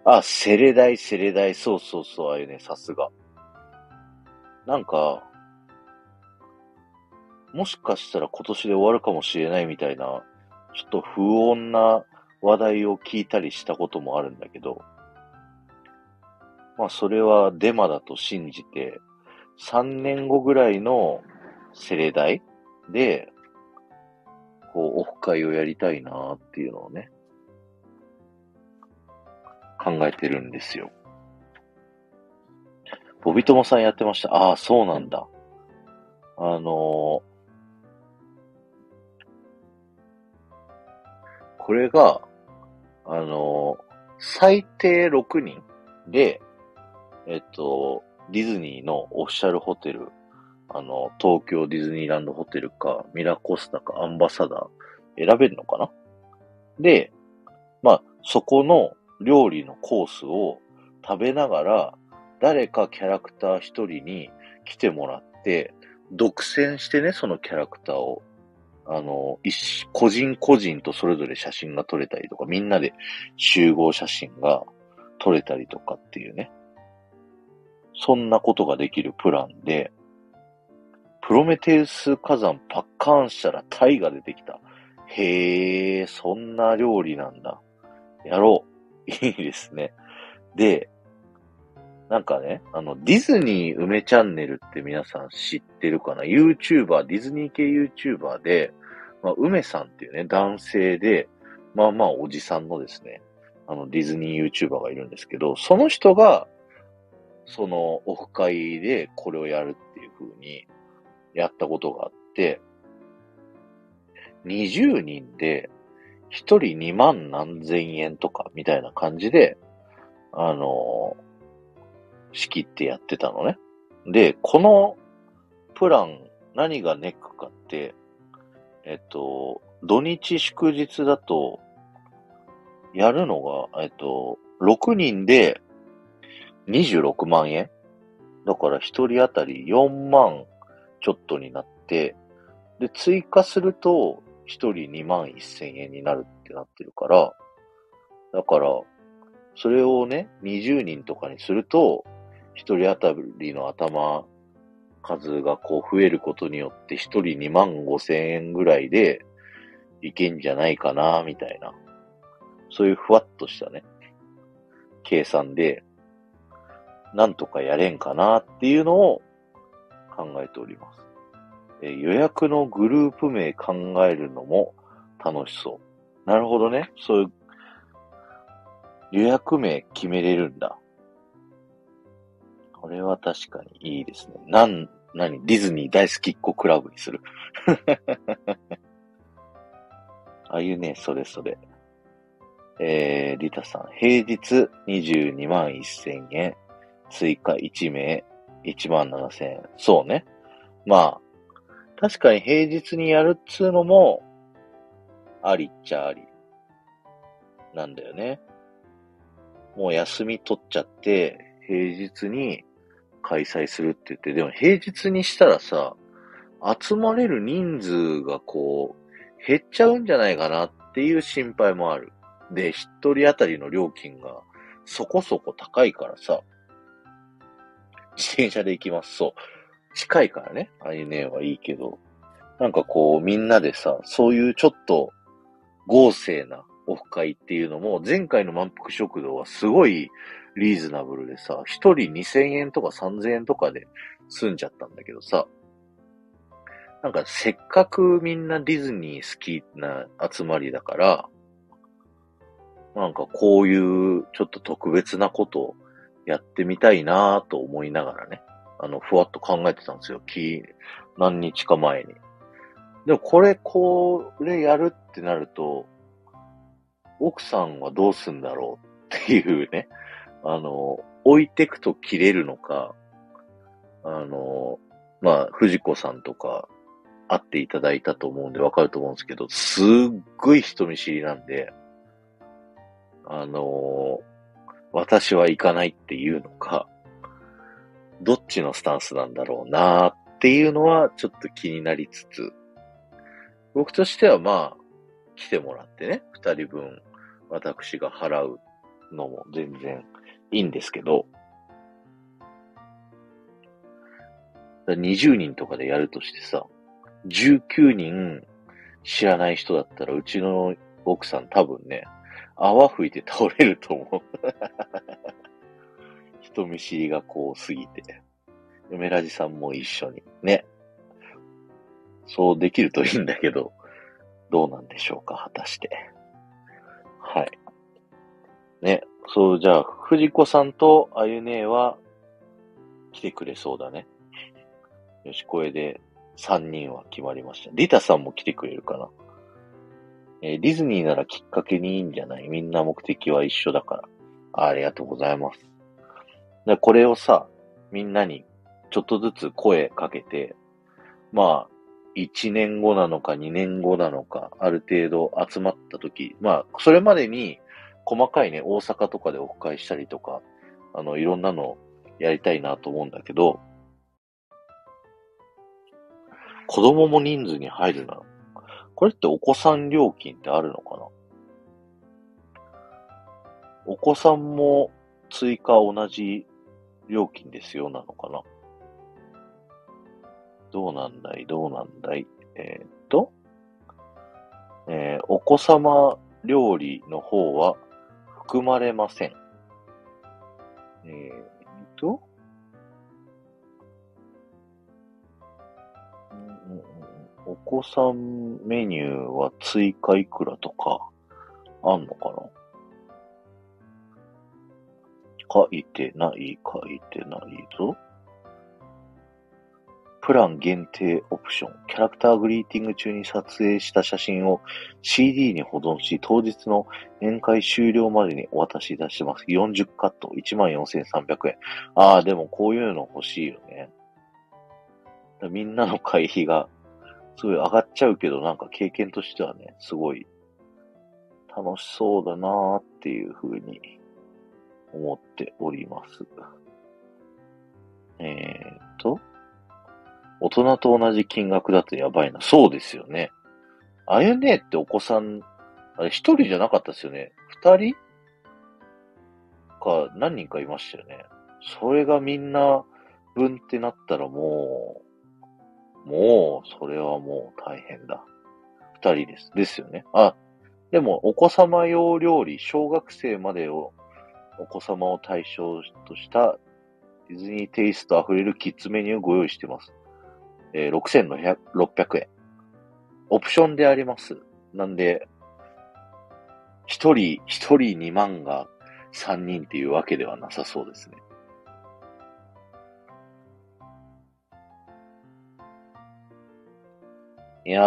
あ、セレダイ、セレダイ、そうそうそう、ああいうね、さすが。なんか、もしかしたら今年で終わるかもしれないみたいな、ちょっと不穏な話題を聞いたりしたこともあるんだけど、まあそれはデマだと信じて、3年後ぐらいのセレダイで、こう、オフ会をやりたいなっていうのをね、考えてるんですよ。ボビトモさんやってました。ああ、そうなんだ。あのー、これが、あのー、最低6人で、えっと、ディズニーのオフィシャルホテル、あの、東京ディズニーランドホテルか、ミラコスタか、アンバサダー選べるのかな？で、まあ、そこの料理のコースを食べながら、誰かキャラクター一人に来てもらって、独占してね、そのキャラクターを。あの、一、個人個人とそれぞれ写真が撮れたりとか、みんなで集合写真が取れたりとかっていうね。そんなことができるプランで、プロメテウス火山パッカーンしたらタイが出てきた。へえ、そんな料理なんだ。やろう。[LAUGHS] いいですね。で、なんかね、あの、ディズニー梅チャンネルって皆さん知ってるかな ?YouTuber、ディズニー系 YouTuber で、まあ、梅さんっていうね、男性で、まあまあおじさんのですね、あの、ディズニー YouTuber がいるんですけど、その人が、そのオフ会でこれをやるっていう風にやったことがあって、20人で1人2万何千円とかみたいな感じで、あの仕切ってやってたのね。で、このプラン、何がネックかって、えっと、土日祝日だと、やるのが、えっと、6人で26万円？だから1人当たり4万ちょっとになって、で、追加すると1人2万1千円になるってなってるから、だから、それをね、20人とかにすると、一人当たりの頭数がこう増えることによって一人2万5千円ぐらいでいけんじゃないかな、みたいな。そういうふわっとしたね、計算で、なんとかやれんかなっていうのを考えております。え予約のグループ名考えるのも楽しそう。なるほどね。そういう予約名決めれるんだ。これは確かにいいですね。なん、何？ディズニー大好きっ子クラブにする。[LAUGHS] ああいうね、それそれ。えー、リタさん、平日22万1000円、追加1名1万7000円。そうね。まあ、確かに平日にやるっつうのも、ありっちゃあり。なんだよね。もう休み取っちゃって、平日に開催するって言って、でも平日にしたらさ、集まれる人数がこう、減っちゃうんじゃないかなっていう心配もある。で、一人当たりの料金がそこそこ高いからさ、自転車で行きます。そう。近いからね。ああいうねはいいけど、なんかこうみんなでさ、そういうちょっと豪勢なオフ会っていうのも、前回の満腹食堂はすごいリーズナブルでさ、一人2000円とか3000円とかで済んじゃったんだけどさ、なんかせっかくみんなディズニー好きな集まりだから、なんかこういうちょっと特別なことをやってみたいなと思いながらね、あの、ふわっと考えてたんですよ。き、何日か前に。でもこれ、これやるってなると、奥さんはどうすんだろうっていうね、あの、置いてくと切れるのか、あの、まあ、藤子さんとか会っていただいたと思うんでわかると思うんですけど、すっごい人見知りなんで、あの、私は行かないっていうのか、どっちのスタンスなんだろうなっていうのはちょっと気になりつつ、僕としてはまあ、来てもらってね、二人分私が払うのも全然いいんですけど、20人とかでやるとしてさ、19人知らない人だったら、うちの奥さん多分ね、泡吹いて倒れると思う。[LAUGHS] 人見知りがこうすぎて。梅ラジさんも一緒に。ね。そうできるといいんだけど、どうなんでしょうか、果たして。はい。ね。そう、じゃあ、藤子さんとあゆねえは来てくれそうだね。よし、これで3人は決まりました。リタさんも来てくれるかな。えー、ディズニーならきっかけにいいんじゃない？みんな目的は一緒だから。ありがとうございます。でこれをさ、みんなにちょっとずつ声かけて、まあ、1年後なのか2年後なのか、ある程度集まった時、まあ、それまでに細かいね、大阪とかでオフ会したりとか、あの、いろんなのやりたいなと思うんだけど、子供も人数に入るな。これってお子さん料金ってあるのかな？お子さんも追加同じ料金ですよ、なのかな？どうなんだい？どうなんだい？えー、っと、えー、お子様料理の方は含まれません。えー、っと、お子さんメニューは追加いくらとかあんのかな？書いてない、書いてないぞ。プラン限定オプション。キャラクターグリーティング中に撮影した写真を CD に保存し、当日の宴会終了までにお渡しいたします。40カット、14,300円。ああ、でもこういうの欲しいよね。みんなの会費がすごい上がっちゃうけど、なんか経験としてはね、すごい楽しそうだなーっていうふうに思っております。えーと、大人と同じ金額だとやばいな。そうですよね。あゆねってお子さん、あれ一人じゃなかったですよね。二人か何人かいましたよね。それがみんな分ってなったらもう、もう、それはもう大変だ。二人です。ですよね。あ、でも、お子様用料理、小学生までを、お子様を対象としたディズニーテイスト溢れるキッズメニューをご用意してます。えー、6600円。オプションであります。なんで、一人、一人2万が3人っていうわけではなさそうですね。いや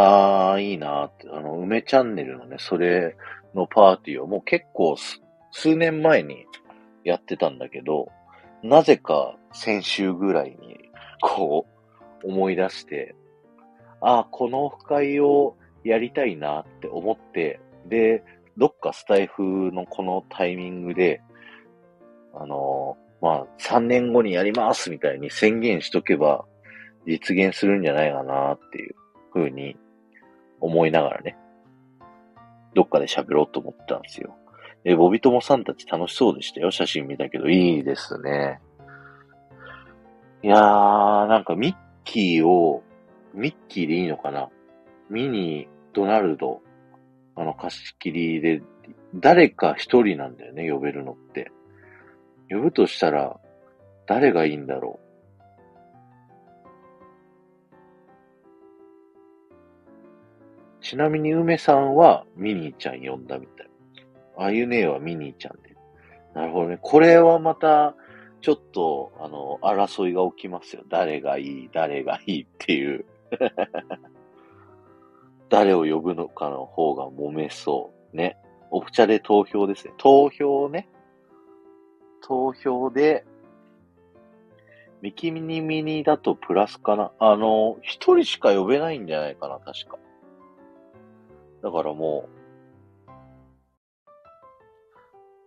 ー、いいなーって、あの、梅チャンネルのね、それのパーティーをもう結構数年前にやってたんだけど、なぜか先週ぐらいに、こう、思い出して、ああ、このオフ会をやりたいなって思って、で、どっかスタイフのこのタイミングで、あのー、まあ、3年後にやりますみたいに宣言しとけば実現するんじゃないかなっていう。風に思いながらね、どっかで喋ろうと思ったんですよ。え、ボビトモさんたち楽しそうでしたよ？写真見たけど、いいですね。いやー、なんかミッキーを、ミッキーでいいのかな？ミニー、ドナルド、あの貸し切りで、誰か一人なんだよね、呼べるのって。呼ぶとしたら、誰がいいんだろう？ちなみに梅さんはミニーちゃん呼んだみたい。あゆねえはミニーちゃんで。なるほどね。これはまた、ちょっと、あの、争いが起きますよ。誰がいい、誰がいいっていう。[LAUGHS] 誰を呼ぶのかの方が揉めそう。ね。オフチャで投票ですね。投票ね。投票で、ミキミニミニだとプラスかな。あの、一人しか呼べないんじゃないかな、確か。だからもう、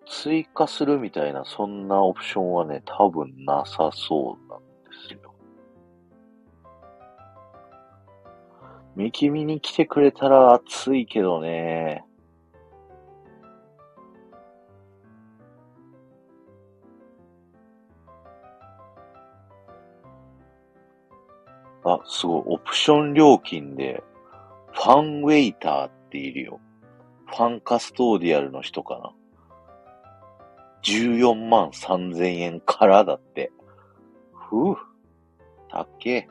追加するみたいな、そんなオプションはね、多分なさそうなんですよ。見キミに来てくれたら暑いけどね。あ、すごい。オプション料金で、ファンウェイターっているよ。ファンカストーディアルの人かな。14万3000円からだって。ふぅ。たっけ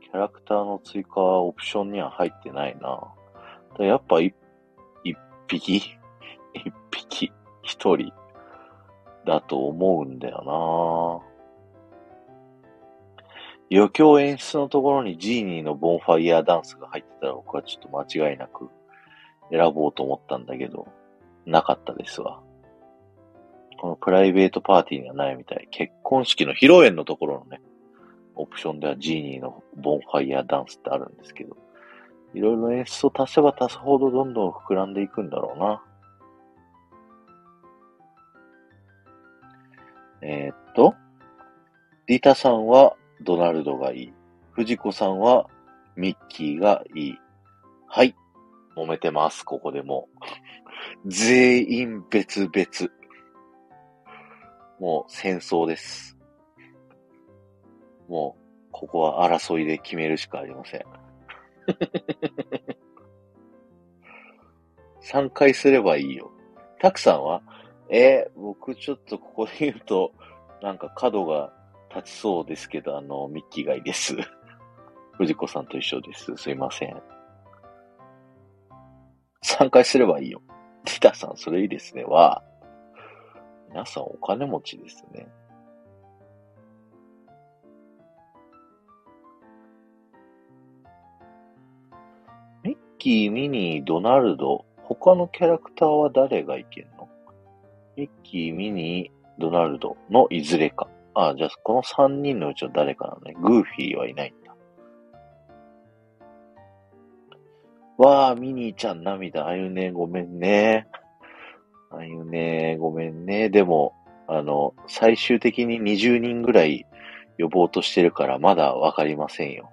キャラクターの追加はオプションには入ってないな。だやっぱ一匹？一匹？一人？だと思うんだよな。余興演出のところにジーニーのボンファイヤーダンスが入ってたら僕はちょっと間違いなく選ぼうと思ったんだけど、なかったですわ。このプライベートパーティーにはないみたい。結婚式の披露宴のところのね、オプションではジーニーのボンファイヤーダンスってあるんですけど、いろいろ演出を足せば足すほどどんどん膨らんでいくんだろうな。えー、っと、リタさんはドナルドがいい。藤子さんはミッキーがいい。はい。揉めてます、ここでも。[LAUGHS] 全員別々。もう戦争です。もう、ここは争いで決めるしかありません。[LAUGHS] 3回すればいいよ。たくさんはえー僕ちょっとここで言うと、なんか角が立ちそうですけど、あの、ミッキーがいいです。[LAUGHS] 藤子さんと一緒です。すいません。3回すればいいよ。ティタさん、それいいですね。は、皆さんお金持ちですね。ミッキー、ミニー、ドナルド、他のキャラクターは誰がいけんの？ミッキー、ミニー、ドナルドのいずれか。あじゃあこの3人のうちの誰かなのね。グーフィーはいないんだ。わあ、ミニーちゃん涙。あゆね、ごめんね。あゆね、ごめんね。でも、あの、最終的に20人ぐらい呼ぼうとしてるから、まだわかりませんよ。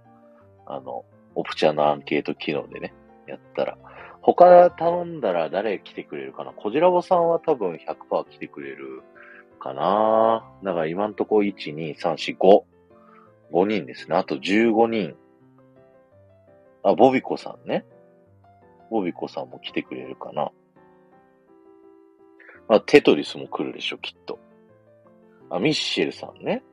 あの、オプチャのアンケート機能でね、やったら。他頼んだら誰来てくれるかな？こじらぼさんは多分100%来てくれるかなだから今んとこ1、2、3、4、5。5人ですね。あと15人。あ、ボビコさんね。ボビコさんも来てくれるかな。あ、テトリスも来るでしょ、きっと。あ、ミッシェルさんね。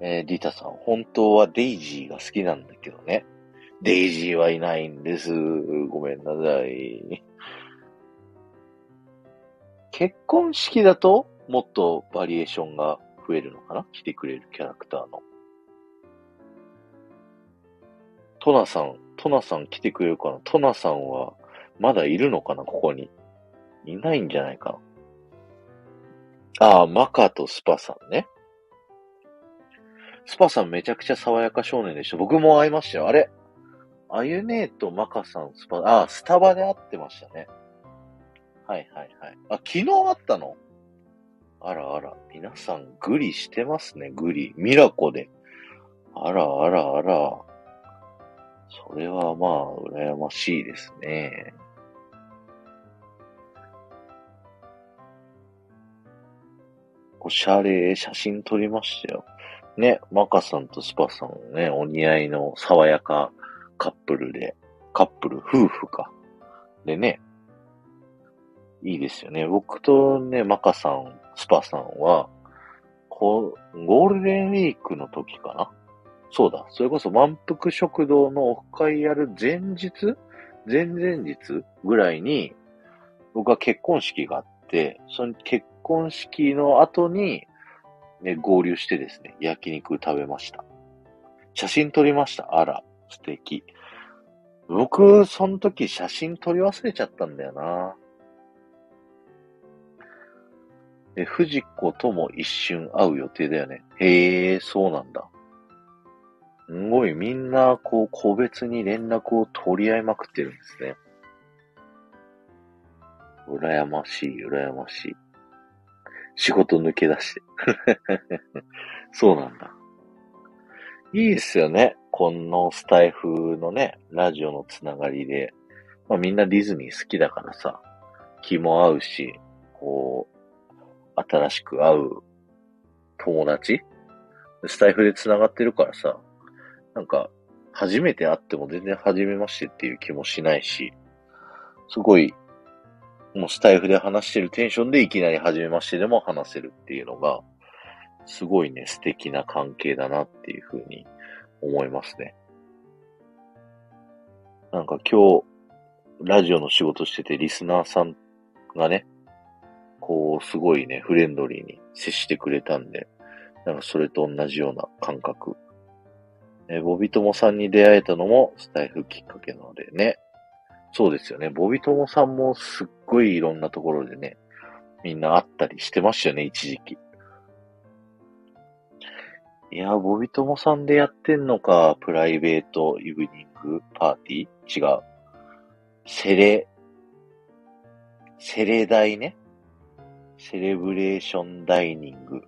えー、リタさん、本当はデイジーが好きなんだけどね。デイジーはいないんです。ごめんなさい。結婚式だと、もっとバリエーションが増えるのかな？来てくれるキャラクターの。トナさん、トナさん来てくれるかな？トナさんは、まだいるのかな？ここに。いないんじゃないかな？ああ、マカとスパさんね。スパさんめちゃくちゃ爽やか少年でした。僕も会いましたよ。あれあゆねえとマカさん、スパ、ああ、スタバで会ってましたね。はいはいはい。あ、昨日会ったの？あらあら、皆さんグリしてますね、グリ。ミラコで。あらあらあら。それはまあ、羨ましいですね。おしゃれ、写真撮りましたよ。ね、マカさんとスパさんね、お似合いの爽やかカップルで、カップル、夫婦か。でね、いいですよね。僕とね、マカさん、スパさんは、こう、ゴールデンウィークの時かな？そうだ。それこそ満腹食堂のオフ会やる前日？前々日ぐらいに、僕は結婚式があって、その結婚式の後に、ね、合流してですね、焼肉食べました。写真撮りました。あら、素敵。僕、その時写真撮り忘れちゃったんだよな。え、藤子とも一瞬会う予定だよね。へえ、そうなんだ。すごい、みんな、こう、個別に連絡を取り合いまくってるんですね。羨ましい、羨ましい。仕事抜け出して。[LAUGHS] そうなんだ。いいですよね。このスタイフのね、ラジオのつながりで。まあみんなディズニー好きだからさ、気も合うし、こう、新しく会う友達？スタイフでつながってるからさ、なんか、初めて会っても全然初めましてっていう気もしないし、すごい、もうスタイフで話してるテンションでいきなり初めましてでも話せるっていうのが、すごいね、素敵な関係だなっていうふうに思いますね。なんか今日、ラジオの仕事しててリスナーさんがね、こう、すごいね、フレンドリーに接してくれたんで、なんかそれと同じような感覚。えボビトモさんに出会えたのもスタイフきっかけなのでね。そうですよね。ボビトモさんもすっごいいろんなところでね、みんな会ったりしてましたよね、一時期。いや、ボビトモさんでやってんのか、プライベートイブニングパーティー？違う。セレ、セレダイね。セレブレーションダイニング。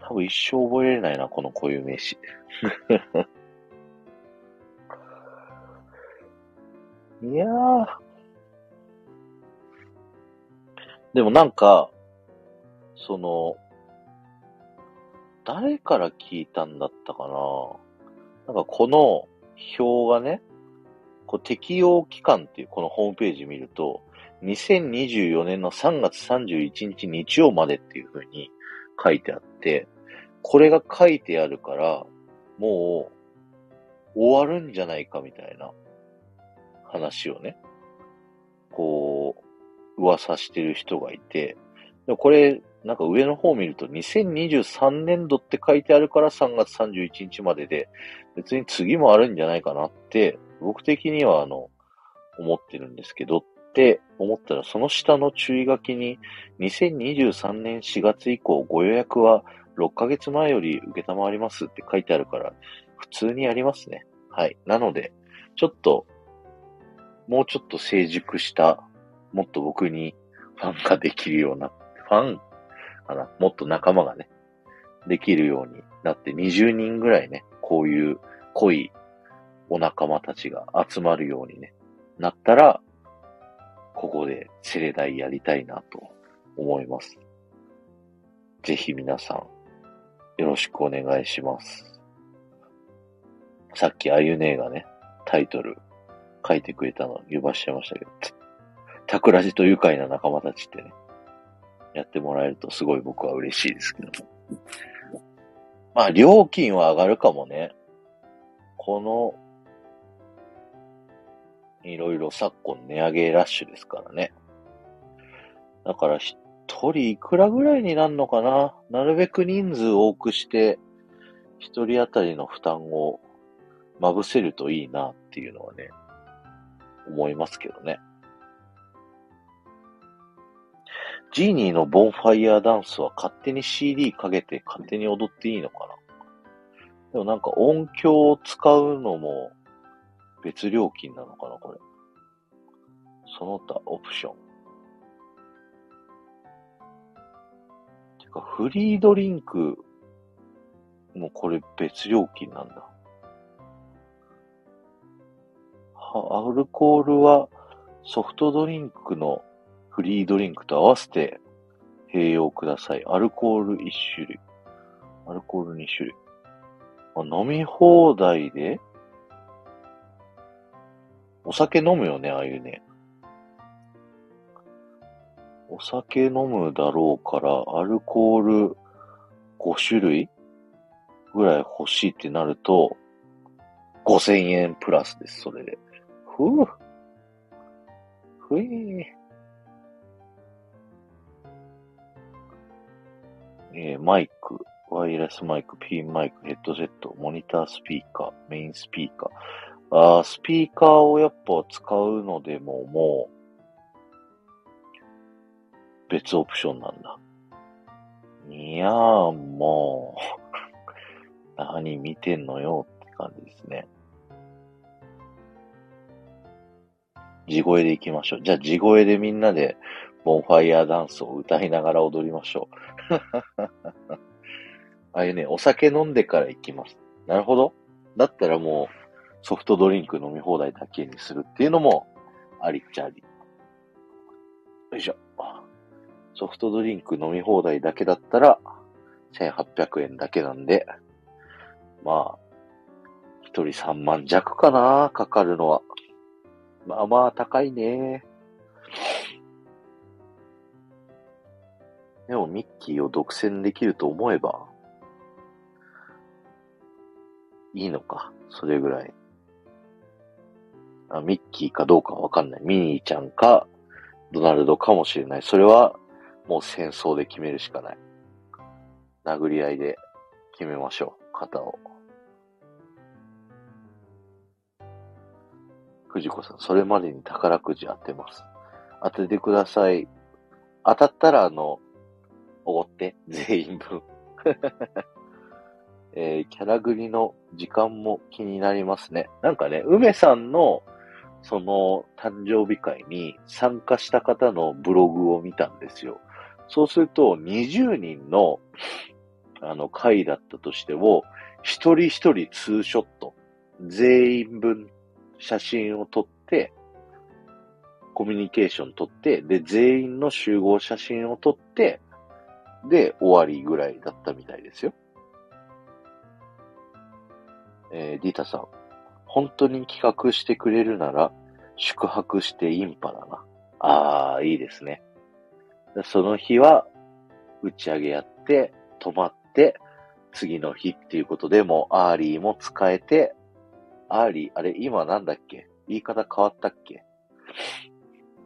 多分一生覚えれないな、この固有名詞。[LAUGHS] いやー、でもなんか、その、誰から聞いたんだったかななんかこの表がね、こう適用期間っていうこのホームページ見ると、2024年の3月31日日曜までっていう風に書いてあって、これが書いてあるから、もう終わるんじゃないかみたいな話をね、こう、噂してる人がいて、でもこれ、なんか上の方を見ると2023年度って書いてあるから3月31日までで、別に次もあるんじゃないかなって、僕的にはあの、思ってるんですけどっって思ったら、その下の注意書きに、2023年4月以降ご予約は6ヶ月前より受けたまわりますって書いてあるから、普通にやりますね。はい。なので、ちょっと、もうちょっと成熟した、もっと僕にファンができるような、ファンかな、もっと仲間がね、できるようになって20人ぐらいね、こういう濃いお仲間たちが集まるようにね、なったら、ここでセレダイやりたいなと思います。ぜひ皆さん、よろしくお願いします。さっきあゆねえがね、タイトル書いてくれたの言ばしちゃいましたけど、タクラジと愉快な仲間たちってね、やってもらえるとすごい僕は嬉しいですけども。まあ、料金は上がるかもね。この、いろいろ昨今値上げラッシュですからね。だから一人いくらぐらいになるのかな？なるべく人数多くして、一人当たりの負担をまぶせるといいなっていうのはね、思いますけどね。ジーニーのボンファイヤーダンスは勝手に CD かけて勝手に踊っていいのかな？でもなんか音響を使うのも別料金なのかなこれ。その他オプション。てか、フリードリンクもこれ別料金なんだ。は、アルコールはソフトドリンクのフリードリンクと合わせて併用ください。アルコール1種類。アルコール2種類。飲み放題でお酒飲むよね、ああいうね。お酒飲むだろうから、アルコール5種類ぐらい欲しいってなると、5000円プラスです、それで。ふぅ。ふえー。えー、マイク、ワイヤレスマイク、ピンマイク、ヘッドセット、モニタースピーカー、メインスピーカー。あースピーカーをやっぱ使うのでももう、別オプションなんだ。いやー、もう [LAUGHS] 何見てんのよって感じですね。地声で行きましょう。じゃあ地声でみんなでボンファイヤーダンスを歌いながら踊りましょう。[LAUGHS] ああいうね、お酒飲んでから行きます。なるほど。だったらもう、ソフトドリンク飲み放題だけにするっていうのも、ありっちゃあり。よいしょ。ソフトドリンク飲み放題だけだったら、1800円だけなんで、まあ、一人3万弱かな、かかるのは。まあまあ高いね。でもミッキーを独占できると思えば、いいのか、それぐらい。あミッキーかどうかわかんない。ミニーちゃんか、ドナルドかもしれない。それは、もう戦争で決めるしかない。殴り合いで決めましょう、型を。藤子さん、それまでに宝くじ当てます。当ててください。当たったら、あの、おごって、全員分。[LAUGHS] えー、キャラグリの時間も気になりますね。なんかね、梅さんの、その、誕生日会に参加した方のブログを見たんですよ。そうすると、20人の、[SNIFFS] あの、会だったとしても、一人一人ツーショット、全員分写真を撮って、コミュニケーション取って、で、全員の集合写真を撮って、で、終わりぐらいだったみたいですよ。えー、ディータさん。本当に企画してくれるなら、宿泊してインパだな。ああ、いいですね。その日は、打ち上げやって、泊まって、次の日っていうことでもうアーリーも使えて、アーリー、あれ、今なんだっけ？言い方変わったっけ？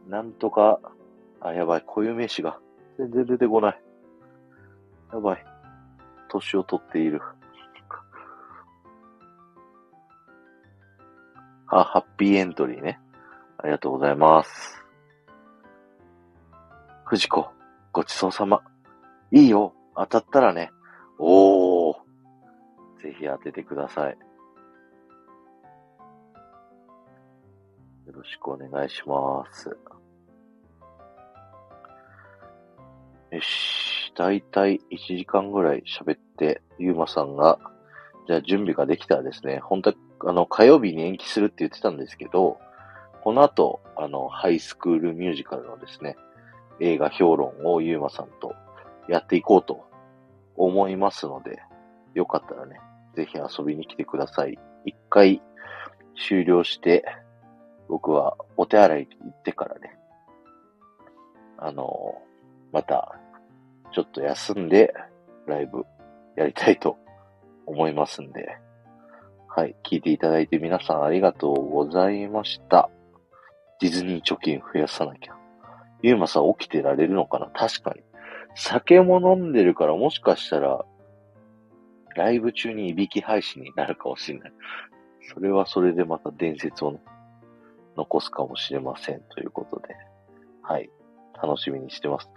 なんとか、あ、やばい、固有名詞が全然出てこない。やばい。年を取っている。あ、ハッピーエントリーね。ありがとうございます。藤子、ごちそうさま。いいよ。当たったらね。おー。ぜひ当ててください。よろしくお願いします。よし。だいたい1時間ぐらい喋って、ゆうまさんが、じゃあ準備ができたらですね、本当は、あの、火曜日に延期するって言ってたんですけど、この後、あの、ハイスクールミュージカルのですね、映画評論をゆうまさんとやっていこうと思いますので、よかったらね、ぜひ遊びに来てください。一回終了して、僕はお手洗い行ってからね、あの、また、ちょっと休んで、ライブやりたいと思いますんで、はい、聞いていただいて皆さんありがとうございました。ディズニー貯金増やさなきゃ。ゆうまさん起きてられるのかな？確かに。酒も飲んでるからもしかしたら、ライブ中にいびき配信になるかもしれない。それはそれでまた伝説をね、残すかもしれませんということで、はい、楽しみにしてます。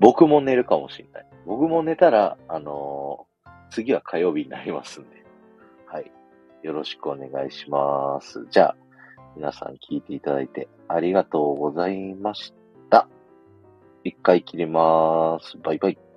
僕も寝るかもしれない。僕も寝たら、あのー次は火曜日になりますんで、はい、よろしくお願いします。じゃあ、皆さん聞いていただいてありがとうございました。一回切ります。バイバイ。